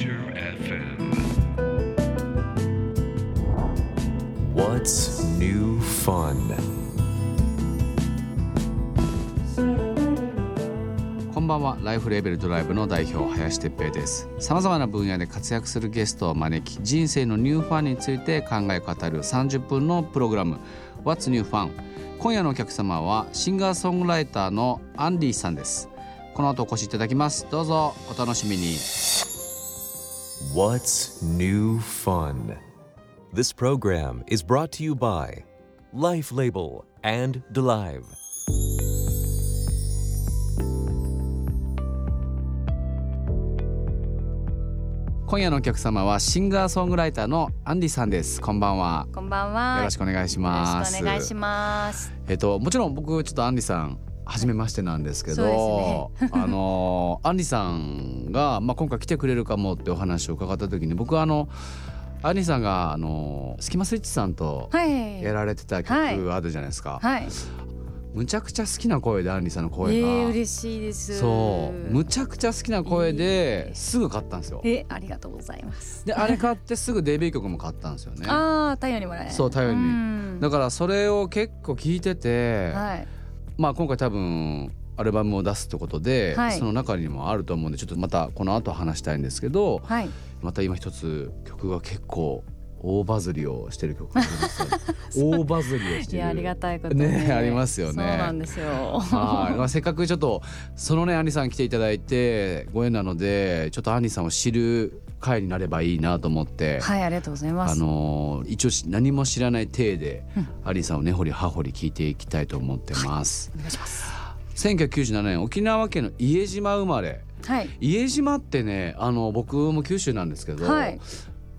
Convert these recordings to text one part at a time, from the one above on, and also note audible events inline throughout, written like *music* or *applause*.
FM. What's new fun? こんばんは。ライフレーベルドライブの代表林哲平です。さまざまな分野で活躍するゲストを招き人生のニューファンについて考え語る30分のプログラム。What's New Fun? 今夜のお客様はシンガーソングライターのアンディさんです。この後お越しいただきます。どうぞお楽しみに What's new fun? This program is brought to you by Life Label and Delive. 今夜のお客様はシンガーソングライターのアンディさんですこんばんはこんばんは。よろしくお願いしますよろしくお願いします。えっともちろん僕ちょっとアンディさん初めましてなんですけど、そうあのアンディさんが、まあ、今回来てくれるかもってお話を伺った時に僕はあのアンディさんがあのスキマスイッチさんとはい。やられてた曲はいあるじゃないですか、はい。むちゃくちゃ好きな声でアンディさんのえ声が、ー、嬉しいです。そうむちゃくちゃ好きな声ですぐ買ったんですよ。え、ありがとうございます。であれ買ってすぐデビュー曲も買ったんですよね。ああ、太陽にもらえ。そう太陽にうんだからそれを結構聞いてて、はい。まあ今回多分アルバムを出すってことで、はいその中にもあると思うんでちょっとまたこの後話したいんですけどはい。また今一つ曲が結構大バズりをしてる曲があります *laughs* 大バズりをしてるいや、ありがたいことにねありますよねそうなんですよ。はい、まあ、せっかくちょっとそのねアンリさん来ていただいてご縁なのでちょっとアンリさんを知る会になればいいなと思って、はい、ありがとうございます。あのー一応し何も知らない体で、うんアンリさんを根掘り葉掘り聞いていきたいと思ってます。お願いします。1997年沖縄県の伊江島生まれはい。伊江島ってねあの僕も九州なんですけど、はい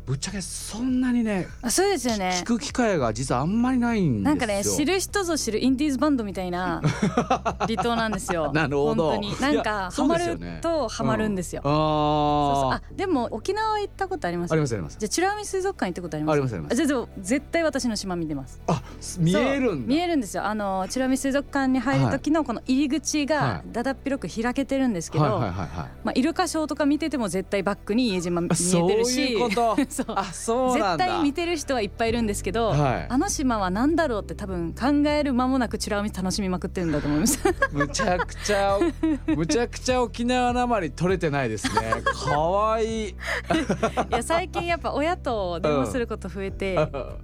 ぶっちゃけそんなにねあ、そうですよね。聞。く機会が実はあんまりないんですよ。なんかね知る人ぞ知るインディーズバンドみたいな *laughs* 離島なんですよ。なるほど。本当に。なんかそうハマるとハマるんですよ。うそうーあでも沖縄行ったことあります？ありますあります。じゃあ美ら海水族館行ったことあります？ありますあります。じゃあ絶対私の島見てます。あ見えるん見えるんですよ。あの美ら海水族館に入る時のこの入り口はがい。だだっ広く開けてるんですけど、はいはいはいはいまあイルカショーとか見てても絶対バックに家島見えそうてるし。いうこと *laughs* そう。あそうなんだ。絶対見てる人はいっぱいいるんですけど、はい。あの島は何だろうって多分考える間もなく美ら海楽しみまくってるんだと思います。*laughs* むちゃくちゃむちゃくちゃ沖縄なまり取れてないですね。かわい。いいや最近やっぱ親と電話すること増えて、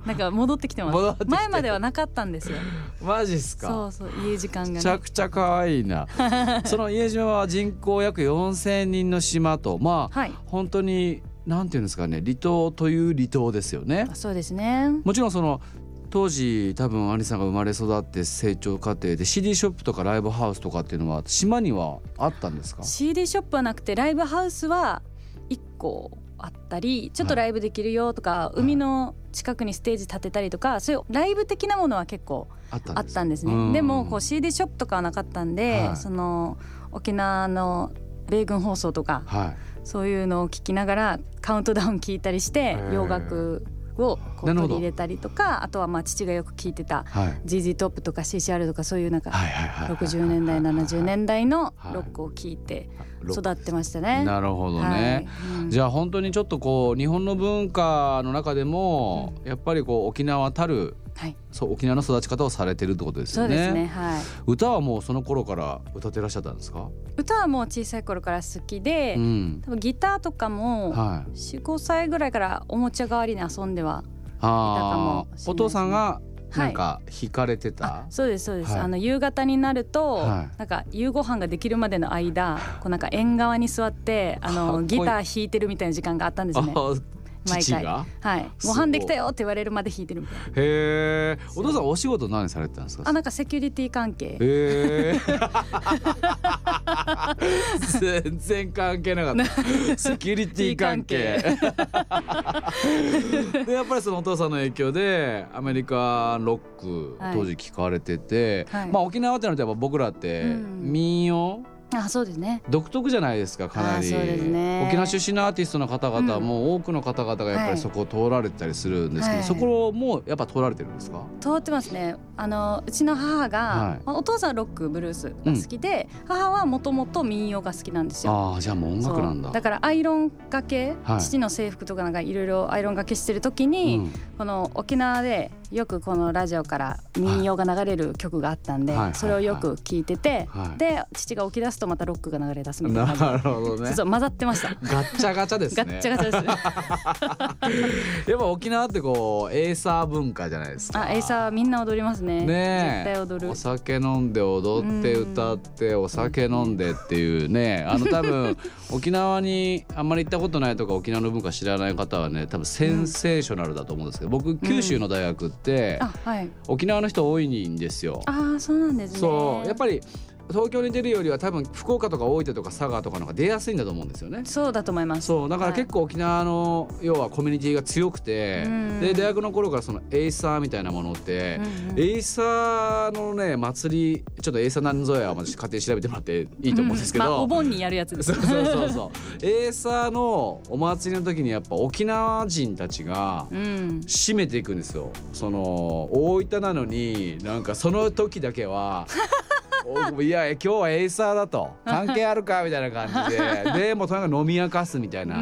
なんか戻ってきてます。前まではなかったんですよ。マジっすか？そうそう家時間がめちゃねくちゃ可愛いな。*laughs* その家島は人口約4,000人の島とまあはい。本当になんていうんですかね離島という離島ですよね。そうですね。もちろんその当時多分アリさんが生まれ育って成長過程で CD ショップとかライブハウスとかっていうのは島にはあったんですか？CD ショップはなくてライブハウスは1個あったりちょっとライブできるよとか、海の近くにステージ建てたりとかそういうライブ的なものは結構あったんです。ね、うん。でもこう CD ショップとかはなかったんで、はい。その沖縄の米軍放送とかはい。そういうのを聞きながらカウントダウン聞いたりしてー。洋楽をこう取り入れたりとかあとはまあ父がよく聞いてたはい。ZZ トップとか CCR とかそういうなんかはいはいはいはい。60年代70年代のはい。ロックを聞いて育ってましたね。なるほどね、はい。うん。じゃあ本当にちょっとこう日本の文化の中でも、やっぱりこう沖縄たるはい、そう沖縄の育ち方をされてるってことですよね。そうですね。はい。歌はもうその頃から歌ってらっしゃったんですか？歌はもう小さい頃から好きで、うん。多分ギターとかもはい。4、5歳ぐらいからおもちゃ代わりに遊んでは、あいたかもしれないあ、ですねお父さんがはいなんか弾かれてた？あそうですそうです、はいあの夕方になると、はいなんか夕ご飯ができるまでの間こうなんか縁側に座ってあのギター弾いてるみたいな時間があったんですね。あ毎回はい、すごいご飯できたよって言われるまで弾いてるみたいな。へえ。お父さんお仕事何されてたんですか？あなんかセキュリティ関係。へえ。全然関係なかった。*laughs* セキュリティ関係。でやっぱりそのお父さんの影響でアメリカンロックはい当時聞かれてて、はいまあ沖縄ってなるとやっぱ僕らってうん民謡？あそうですね。独特じゃないですかかなり。ね。沖縄出身のアーティストの方々うん。も多くの方々がやっぱりそこを通られてたりするんですけど、はい。そこもやっぱ通られてるんですか？通ってますね。あのうちの母が、はい。まあお父さんはロックブルースが好きで、母はもともと民謡が好きなんですよ。ああじゃあもう音楽なんだ。だからアイロンがけ、はい。父の制服とかなんかいろいろアイロンがけしてる時に、うん。この沖縄でよくこのラジオから民謡が流れる曲があったんで、はい。それをよく聞いてて、はい。で父が起き出すとまたロックが流れ出すみたいな。*laughs* なるほどね。そう混ざってました。ガッチャガチャですね。ガッチャガチャです。*laughs* やっぱ沖縄ってこうエイサー文化じゃないですか。あ、エイサーみんな踊りますね。ねえ。絶対踊る。お。酒飲んで踊ってうん歌ってお酒飲んでっていうね。あの多分 *laughs* 沖縄にあんまり行ったことないとか沖縄の文化知らない方はね多分センセーショナルだと思うんですけど僕九州の大学ってあ、はい。沖縄の人多いんですよ。ああ、そうなんですね。そうやっぱり東京に出るよりは多分福岡とか大分とか佐賀とかの方が出やすいんだと思うんですよね。そうだと思います。そうだから結構。沖縄の要はコミュニティが強くて、うんで大学の頃からそのエイサーみたいなものって、うんうんエイサーのね祭りちょっとエイサーなんぞやは私勝手に調べてもらっていいと思うんですけど、まあ、お盆にやるやつです。そうそうそうそうエイサーのお祭りの時にやっぱ沖縄人たちがうん。締めていくんですよその大分なのになんかその時だけは *laughs* お *laughs* いや今日はエイサーだと *laughs* 関係あるかみたいな感じで *laughs* でもうとにかく飲み明かすみたいな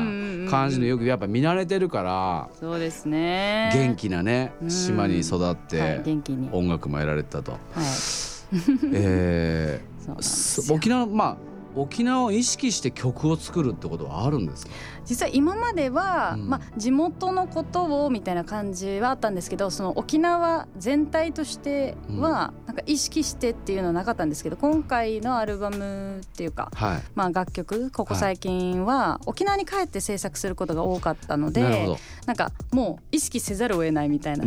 感じのよくやっぱ見慣れてるからそうですね。元気なねうん島に育っはいて元気に。はい。音楽もやられてたと。そうえー、よ沖縄まあ沖縄を意識して曲を作るってことはあるんですか？実は今までは、うん。まあ、地元のことをみたいな感じはあったんですけどその沖縄全体としてはなんか意識してっていうのはなかったんですけど今回のアルバムっていうか、はい。まあ、楽曲ここ最近は沖縄に帰って制作することが多かったのでなるほなんかもう意識せざるを得ないみたいな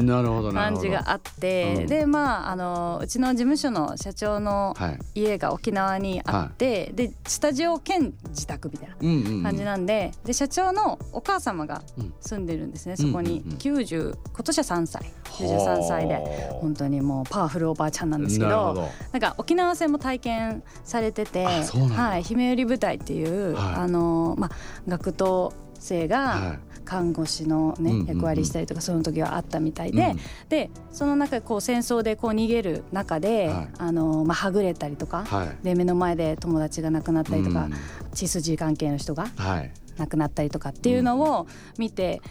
感じがあって、うん。でまああのうちの事務所の社長のはい。家が沖縄にあって、でスタジオ兼自宅みたいな感じなんで,、で社長のお母様がうん。住んでるんですね、そこに。うんうんうん。90今年は3歳。93歳では本当にもうパワフルおばあちゃんなんあですけどなんか沖縄戦も体験されててはい、姫売部隊っていう、はい。あのまあ、学徒生がはい。看護師の、ね役割したりとかその時はあったみたいで、うん。でその中こう戦争でこう逃げる中で、はい。あのまあ、はぐれたりとか、はい。で目の前で友達が亡くなったりとか、うん。血筋関係の人がはい。亡くなったりとかっていうのを見て、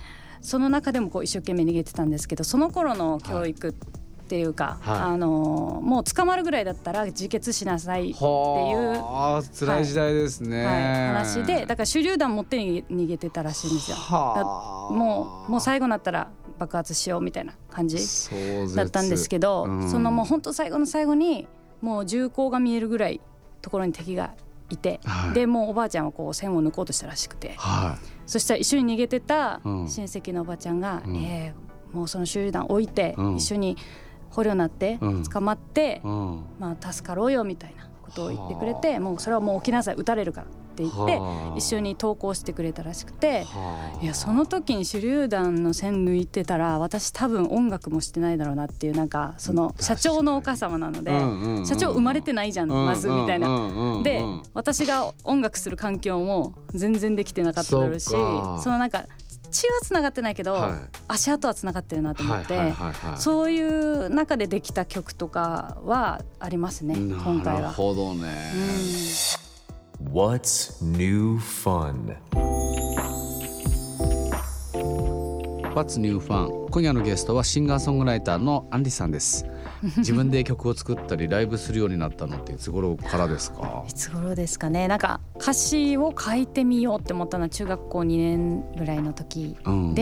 その中でもこう一生懸命逃げてたんですけどその頃の教育っていうか、はい。あのもう捕まるぐらいだったら自決しなさいっていう、はあ辛い時代ですね、はい、話でだから手榴弾持って逃げてたらしいんですよ。はあ。もうもう最後になったら爆発しようみたいな感じだったんですけど、うん。そのもう本当最後の最後にもう銃口が見えるぐらいところに敵がいて、はい。でもうおばあちゃんはこう線を抜こうとしたらしくて。はそしたら一緒に逃げてたうん。親戚のおばちゃんが「うん。えーもうその手榴弾置いてうん。一緒に捕虜になってうん。捕まって、い、うん、まあ、助かろうよ」みたいなことを言ってくれて「もうそれはもう起きなさい撃たれるから」って言ってはあ。一緒に投降してくれたらしくて。はいやその時に手榴弾の線抜いてたら私多分音楽もしてないだろうなっていうなんかその社長のお母様なので、社長生まれてないじゃん、まずみたいな。なで私が音楽する環境も全然できてなかっただろうしそのなんか血はつながってないけど、はい。足跡はつながってるなと思って、そういう中でできた曲とかはありますね今回なるは。ほど。ね、うん。What's new fun? What's New Fun? 今夜のゲストはシンガーソングライターのアンリさんです *laughs* 自分で曲を作ったりライブするようになったのっていつ頃からですか？いつ頃ですかね。なんか歌詞を書いてみようって思ったのは中学校2年ぐらいの時うん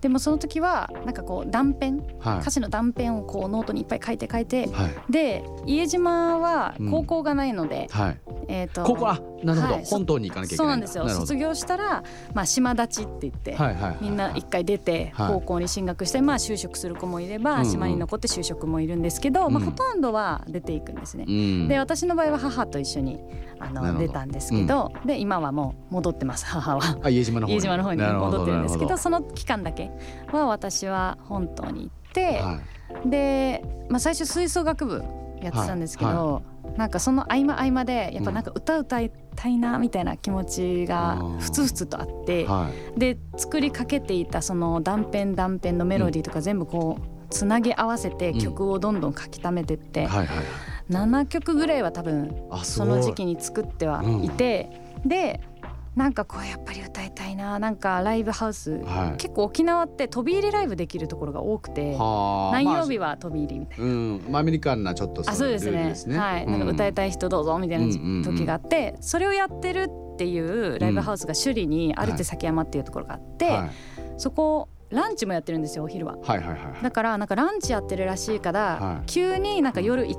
で、でもその時はなんかこう断片はい。歌詞の断片をこうノートにいっぱい書いて書いてはい。で伊江島はうん。高校がないので、はい。えー、とここあなるほど、はい。本島に行かなきゃいけそうなんですよ。卒業したら、まあ、島立ちって言って、はいはいはいみんな一回出てはい。高校に進学して、まあ、就職する子もいれば、うんうん。島に残って就職もいるんですけど、まあ、うんほとんどは出ていくんですね。うん。で私の場合は母と一緒にあの出たんですけど、で今はもう戻ってます母は。あ家島の方に。家島の方に戻ってるんですけどなその期間だけは私は本島に行って、はい。で、まあ、最初吹奏楽部やってたんですけど、なんかその合間合間でやっぱなんか歌歌いたいなみたいな気持ちがふつふつとあって、はい。で作りかけていたその断片断片のメロディーとか全部こうつなぎ合わせてうん。曲をどんどん書き溜めてって、はいはい7曲ぐらいは多分その時期に作ってはいて、でなんかこうやっぱり歌いたいななんかライブハウス、はい。結構沖縄って飛び入りライブできるところが多くてはあ何曜日まは飛び入りみたいな。あうんまあアメリカンなちょっとあそうね。ですね。はい、なんか歌いたい人どうぞみたいな時があって、それをやってるっていうライブハウスが首里にある手崎山っていうところがあって、はい。そこランチもやってるんですよお昼は。はいはいはい。だからなんかランチやってるらしいから、はい。急になんか夜い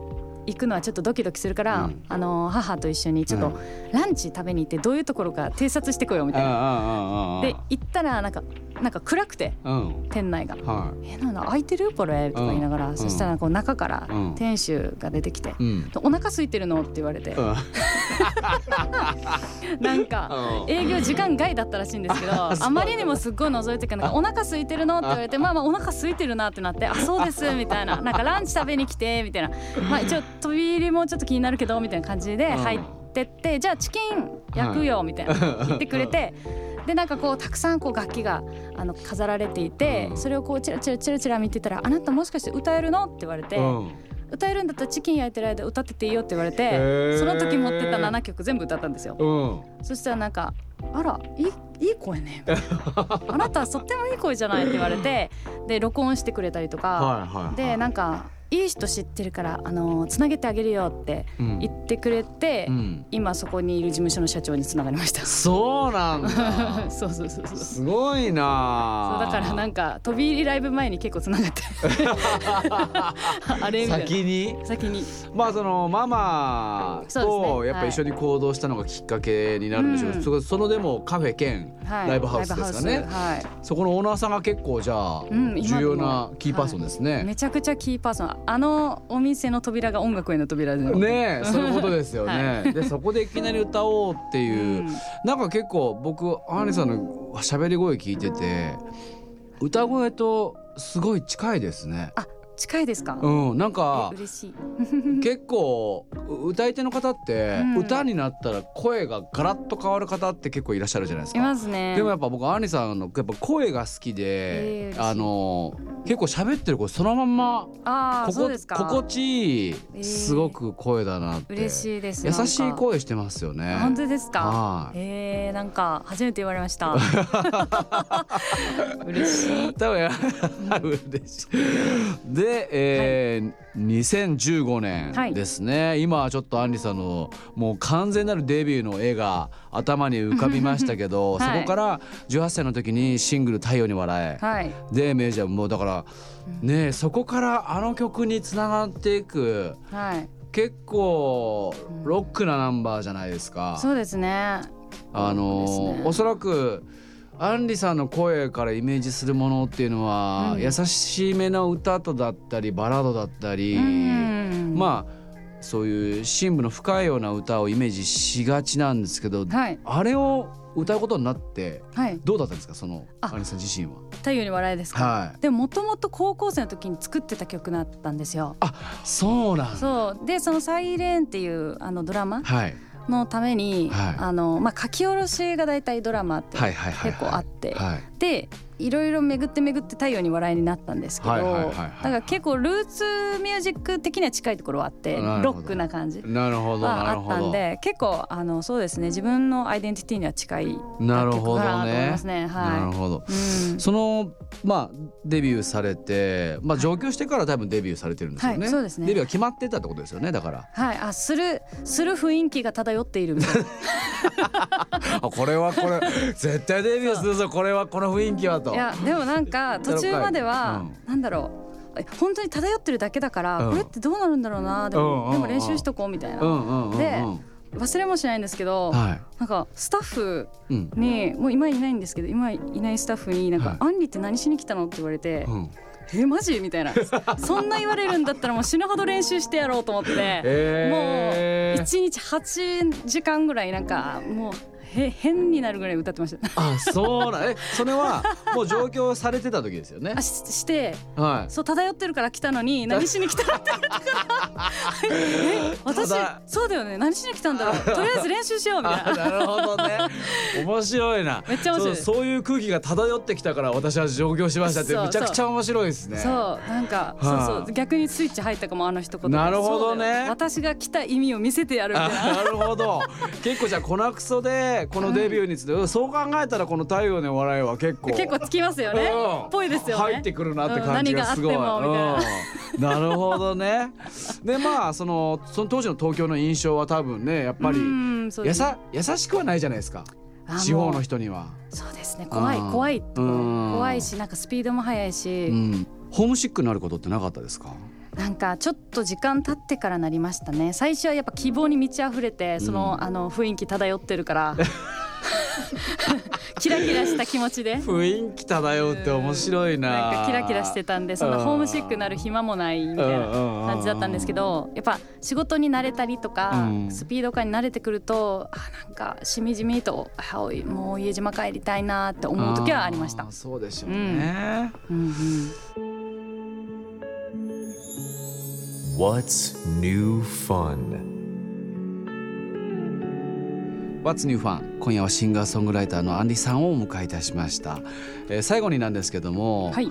行くのはちょっとドキドキするから、うん。あの母と一緒にちょっとランチ食べに行ってどういうところか偵察してこようみたいな。なで行ったらなんかなんか暗くてうん。店内が。はえなんだ開いてる？これ？とか言いながら、うん。そしたらこう中からうん。店主が出てきていうん「お腹空いてるの?」って言われて、うん。*laughs* なんか営業時間外だったらしいんですけど *laughs* あまりにもすっごい覗いてからなん。かお腹空いてるの？って言われてまあまあお腹空いてるなってなってあそうですみたいな。なんかランチ食べに来てみたいな。まあ一応飛び入りもちょっと気になるけどみたいな感じで入ってってじゃあチキン焼くよみたいな。言ってくれて。でなんかこうたくさんこう楽器があの飾られていてうん。それをこうチラチラチラチラ見てたら「あなたもしかして歌えるの?」って言われて。うん「歌えるんだったらチキン焼いてる間歌ってていいよ」って言われへてー。その時持ってた7曲全部歌ったんですよ。うん。そしたらなんか「あらいいいい声ね」みたいなあなたはとってもいい声じゃない」って言われて。で録音してくれたりとか、はいはいはい。でなんか「いい人知ってるからあのつなげてあげるよ」ってうん。言ってくれて、うん。今そこにいる事務所の社長につながりました。そうなんだ。*laughs* そうそうそうそう。すごいな。そうだからなんか飛び入りライブ前に結構つながって。*laughs* あれみたいな。先に？先に。まあそのママとやっぱ一緒に行動したのがきっかけになるんでしょうけど、うん。そのでもカフェ兼はい。ライブハウスですかね。ライブハウス。はい。そこのオーナーさんが結構じゃあ重要なキーパーソンですね。めちゃくちゃキーパーソンあのお店の扉が音楽への扉でねえそういうことですよね。*laughs* はでそこでいきなり歌おうっていう、うんなんか結構僕アーニさんの喋り声聞いてて歌声とすごい近いですね。あ近いですか、うん、なんかえ嬉しい。*laughs* 結構う歌い手の方って、うん。歌になったら声がガラッと変わる方って結構いらっしゃるじゃないですいか。ますね。でもやっぱ僕アーニさんのやっぱ声が好きで、えーあの結構喋ってる声そのまんまああここ心地いい、えーすごく声だなって。嬉しいです優しい声してますよね。本当ですか？はい。えー、なんか初めて言われました。*laughs* 嬉しい。多分や *laughs* 嬉しい。で、えー2015年ですね、今はちょっとアンリさんのもう完全なるデビューの絵が頭に浮かびましたけど、はい。そこから18歳の時にシングル「太陽に笑え」はい。でメジャーもうだからねそこからあの曲につながっていくはい。結構ロックなナンバーじゃないですか。そうですね。あのね。おそらくアンリさんの声からイメージするものっていうのは、うん。優しめの歌とだったりバラードだったり、うん。まあそういう深部の深いような歌をイメージしがちなんですけど、はい。あれを歌うことになってはい。どうだったんですか？そのあ。アンリさん自身は。太陽に笑いですか、はい、でももともと高校生の時に作ってた曲だったんですよ。あそうなんだ。そう。でその「サイレンっていうあのドラマ？はいのために、はい。あのまあ、書き下ろしが大体ドラマってはいはいはいはい。結構あって、はい。でいろいろ巡って巡って太陽に笑いになったんですけど、はいはいはいはいだから結構ルーツミュージック的には近いところはあってロックな感じ。なるほどはあったんで結構あのそうですね自分のアイデンティティには近いなるほど楽曲かなと思いねますね。なるはほど。い、うん。そのまあデビューされてまあ上京してから多分デビューされてるんですよね。はいそうですね。デビューは決まってたってことですよねだから。はい、あするする雰囲気が漂っているみたいな。*laughs* あこれはこれ絶対デビューするぞ。これはこの雰囲気はと。いやでもなんか *laughs* 途中までは、うんなんだろうえ本当に漂ってるだけだから、うんこれってどうなるんだろうなでもでも練習しとこうみたいな。で忘れもしないんですけど、はい。なんかスタッフうん。にもう今いないんですけど今いないスタッフになんか、はいアンリって何しに来たの?」って言われてうん。「えマジ?」みたいな *laughs* そんな言われるんだったらもう死ぬほど練習してやろうと思って、えーもう1日8時間ぐらいなんかもう「へ変になるぐらい歌ってました。あそうなえそれはもう上京されてた時ですよね。あししてはい。そう漂ってるから来たのに何しに来たってから。え私そうだよね。何しに来たんだろう。とりあえず練習しようみたいあななるほどね。面白いな。めっちゃ面白い。そうそういう空気が漂ってきたから私は上京しましたってめちゃくちゃ面白いですね。そうなんか、はあそうそう。逆にスイッチ入ったかもあの一言で。なるほどね。私が来た意味を見せてやるみたあいな。なるほど。結構じゃあ粉クソでこのデビューについて、そう考えたらこの太陽の笑いは結構結構つきますよね。うん。ぽいですよね。入ってくるなって感じがすごい、うん。な。るほどね。でまあそのその当時の東京の印象は多分ねやっぱりやさ優しくはないじゃないですか。あ地方の人には、そうですね。怖いうん。怖い。怖いしなんかスピードも速いし、うん、ホームシックになることってなかったですか？なんかちょっと時間経ってからなりましたね。最初はやっぱ希望に満ち溢れてその,、あの雰囲気漂ってるから。*laughs* キラキラした気持ちで。雰囲気漂うって面白いな。なんかキラキラしてたんでそんなホームシックになる暇もないみたいな感じだったんですけどやっぱ仕事に慣れたりとか、うん。スピード感に慣れてくるとあなんかしみじみともう家島帰りたいなって思う時はありました。ー。そうでしょうね、うんうん What's new fun? What's New Fun? 今夜はシンガーソングライターのアンリさんをお迎えいたしました、えー最後になんですけども、はい。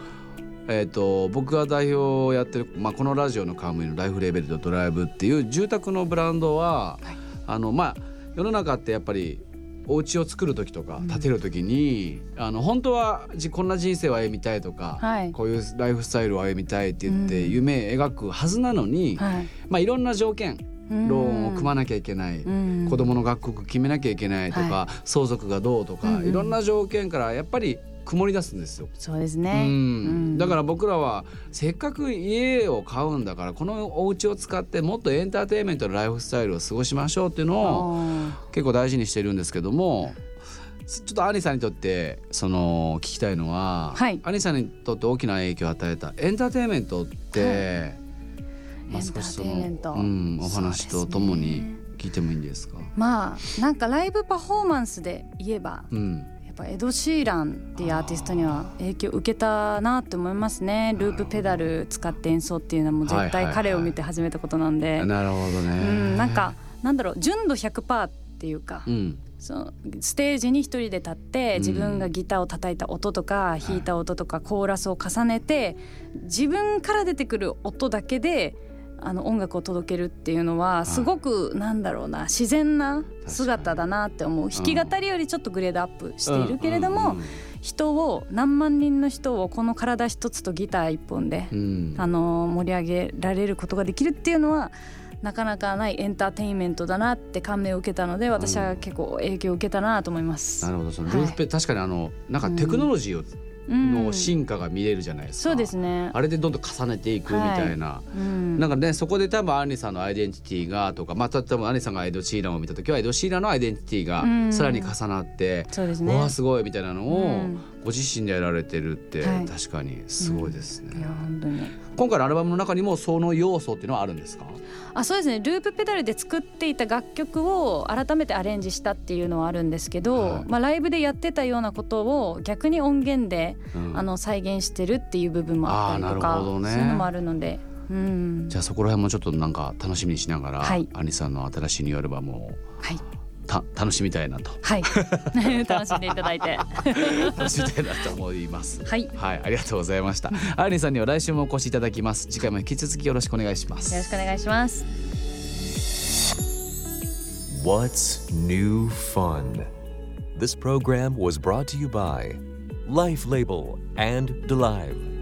えー、と僕が代表をやってる、まあ、このラジオの冠のライフレーベルとドライブっていう住宅のブランドは、はい。あのまあ世の中ってやっぱりお家を作る時とか建てる時に、あの本当はじこんな人生を歩みたいとか、はい。こういうライフスタイルを歩みたいって言ってうん。夢描くはずなのに、はい。まあ、いろんな条件ローンを組まなきゃいけない、うん。子供の学校決めなきゃいけないとか、は相続がどうとか、うんうん。いろんな条件からやっぱり曇り出すんですよ。そうですうね、ん、だから僕らはせっかく家を買うんだからこのお家を使ってもっとエンターテインメントのライフスタイルを過ごしましょうっていうのを結構大事にしてるんですけどもちょっとアニさんにとってその聞きたいのは、はい。アニさんにとって大きな影響を与えたエンターテインメントって、まあ、エンタ少しそのうん、お話とともに聞いてもいいんですか？まあなんかライブパフォーマンスで言えばうんぱエド・シーランっていうアーティストには影響を受けたなって思いますね。ループペダル使って演奏っていうのはもう絶対彼を見て始めたことなんで、なるほどね。うん、なんかなんだろう純度100%っていうか、うん。そのステージに一人で立って自分がギターを叩いた音とか弾いた音とかコーラスを重ねて自分から出てくる音だけであの音楽を届けるっていうのはすごくなんだろうな自然な姿だなって思う。弾き語りよりちょっとグレードアップしているけれども人を何万人の人をこの体一つとギター一本でうん。あの盛り上げられることができるっていうのはなかなかないエンターテインメントだなって感銘を受けたので私は結構影響を受けたなと思います。なるほど。そのはい。ルーフペ、確かにあのなんかテクノロジーを、うんの進化が見れるじゃないですか。そうですね。あれでどんどん重ねていくみたいな。うんなんかねそこで多分アンリさんのアイデンティティがとかまあ多分アンリさんがエド・シーランを見た時はエド・シーランのアイデンティティうんがさらに重なって、そうですわあね。すごいみたいなのをうんご自身でやられてるって、はい。確かにすごいですね、いや本当に。今回のアルバムの中にもその要素っていうのはあるんですか？あそうですね。ループペダルで作っていた楽曲を改めてアレンジしたっていうのはあるんですけど、はい。まあ、ライブでやってたようなことを逆に音源で、うん。あの再現してるっていう部分もあったりとかるほどね。そういうのもあるので、うん、じゃあそこら辺もちょっとなんか楽しみにしながら、はい。アンリさんの新しいニューアルバムをはいた楽しみたいなとはい *laughs* 楽しんでいただいて *laughs* 楽しみたいなと思います。はいはい、ありがとうございました。アンリさんには来週もお越しいただきます。次回も引き続きよろしくお願いします。よろしくお願いします。What's new fun? This program was brought to you by Life Label and DeLive.